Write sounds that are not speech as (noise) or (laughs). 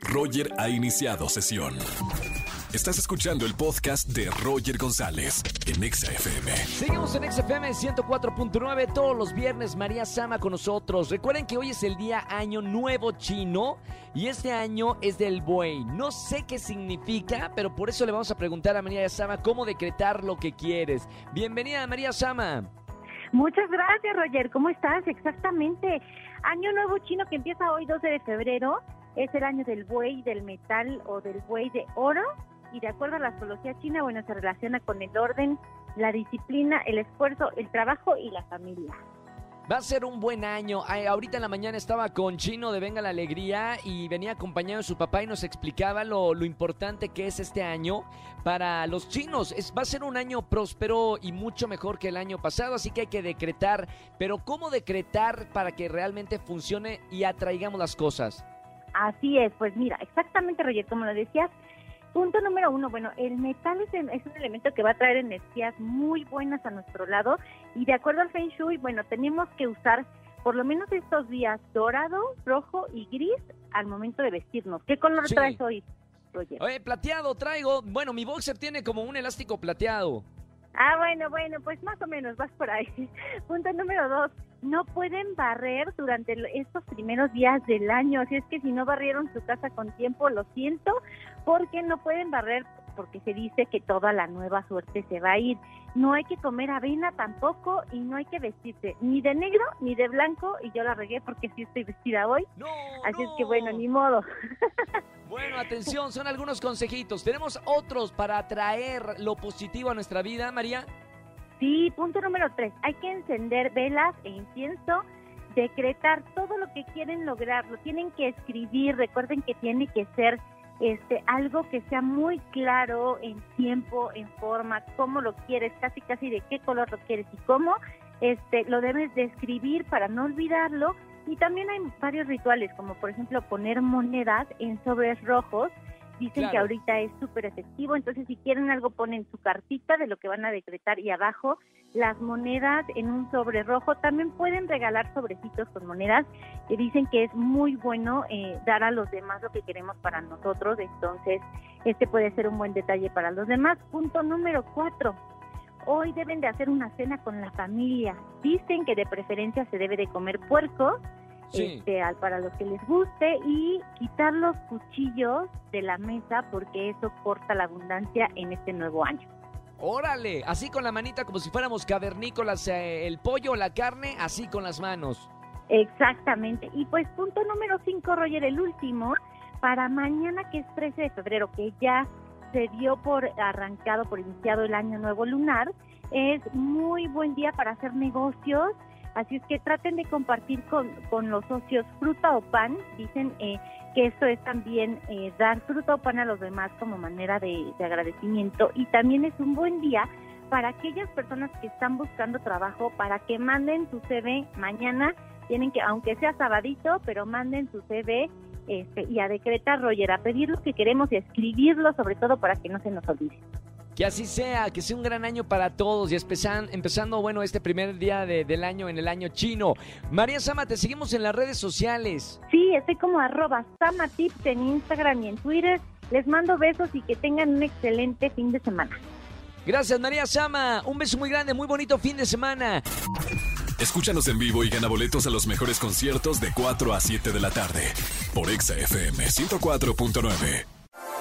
Roger ha iniciado sesión. Estás escuchando el podcast de Roger González en EXA-FM. Seguimos en XFM 104.9 todos los viernes. María Sama con nosotros. Recuerden que hoy es el día Año Nuevo Chino y este año es del buey. No sé qué significa, pero por eso le vamos a preguntar a María Sama cómo decretar lo que quieres. Bienvenida, María Sama. Muchas gracias, Roger. ¿Cómo estás? Exactamente. Año Nuevo Chino que empieza hoy 12 de febrero. Es el año del buey, del metal o del buey de oro y de acuerdo a la astrología china, bueno, se relaciona con el orden, la disciplina, el esfuerzo, el trabajo y la familia. Va a ser un buen año. ahorita en la mañana estaba con Chino de Venga la Alegría y venía acompañado de su papá y nos explicaba lo, lo importante que es este año para los chinos. Es, va a ser un año próspero y mucho mejor que el año pasado, así que hay que decretar. Pero ¿cómo decretar para que realmente funcione y atraigamos las cosas? Así es, pues mira, exactamente Roger, como lo decías, Punto número uno, bueno, el metal es, un elemento que va a traer energías muy buenas a nuestro lado y de acuerdo al Feng Shui, bueno, tenemos que usar por lo menos estos días dorado, rojo y gris al momento de vestirnos. ¿Qué color traes hoy, Roger? Oye, plateado traigo. Bueno, mi boxer tiene como un elástico plateado. Ah, bueno, bueno, pues más o menos vas por ahí. (laughs) Punto número dos, no pueden barrer durante estos primeros días del año. Así es que si no barrieron su casa con tiempo, lo siento, porque no pueden barrer porque se dice que toda la nueva suerte se va a ir. No hay que comer avena tampoco y no hay que vestirse ni de negro ni de blanco y yo la regué porque sí estoy vestida hoy. Así es que bueno, ni modo. Bueno, atención, son algunos consejitos. ¿Tenemos otros para atraer lo positivo a nuestra vida, María? Sí, punto número tres. Hay que encender velas e incienso, decretar todo lo que quieren lograr. Lo tienen que escribir. Recuerden que tiene que ser este algo que sea muy claro en tiempo, en forma, cómo lo quieres, casi casi de qué color lo quieres y cómo. Este, lo debes de escribir para no olvidarlo. Y también hay varios rituales, como por ejemplo poner monedas en sobres rojos Dicen que ahorita es súper efectivo, entonces si quieren algo ponen su cartita de lo que van a decretar y abajo las monedas en un sobre rojo. También pueden regalar sobrecitos con monedas que dicen que es muy bueno eh, dar a los demás lo que queremos para nosotros, entonces este puede ser un buen detalle para los demás. Punto número cuatro. Hoy deben de hacer una cena con la familia. Dicen que de preferencia se debe de comer puerco este, para los que les guste y quitar los cuchillos de la mesa porque eso corta la abundancia en este nuevo año. Órale, así con la manita como si fuéramos cavernícolas, eh, el pollo, la carne, así con las manos. Exactamente. Y pues punto número 5, Roger, el último, para mañana que es 13 de febrero, que ya se dio por arrancado, por iniciado el año nuevo lunar, es muy buen día para hacer negocios Así es que traten de compartir con, con los socios fruta o pan. Dicen eh, que esto es también eh, dar fruta o pan a los demás como manera de, agradecimiento. Y también es un buen día para aquellas personas que están buscando trabajo para que manden su CV mañana. Tienen que, aunque sea sabadito, pero manden su CV este, y a decretar, Roger, a pedir lo que queremos y escribirlo sobre todo para que no se nos olvide. Que así sea, que sea un gran año para todos y empezando, bueno, este primer día del año en el año chino. María Sama, te seguimos en las redes sociales. Sí, estoy como arroba Samatips en Instagram y en Twitter. Les mando besos y que tengan un excelente fin de semana. Gracias, María Sama. Un beso muy grande, muy bonito fin de semana. Escúchanos en vivo y gana boletos a los mejores conciertos de 4 a 7 de la tarde por Exa FM 104.9.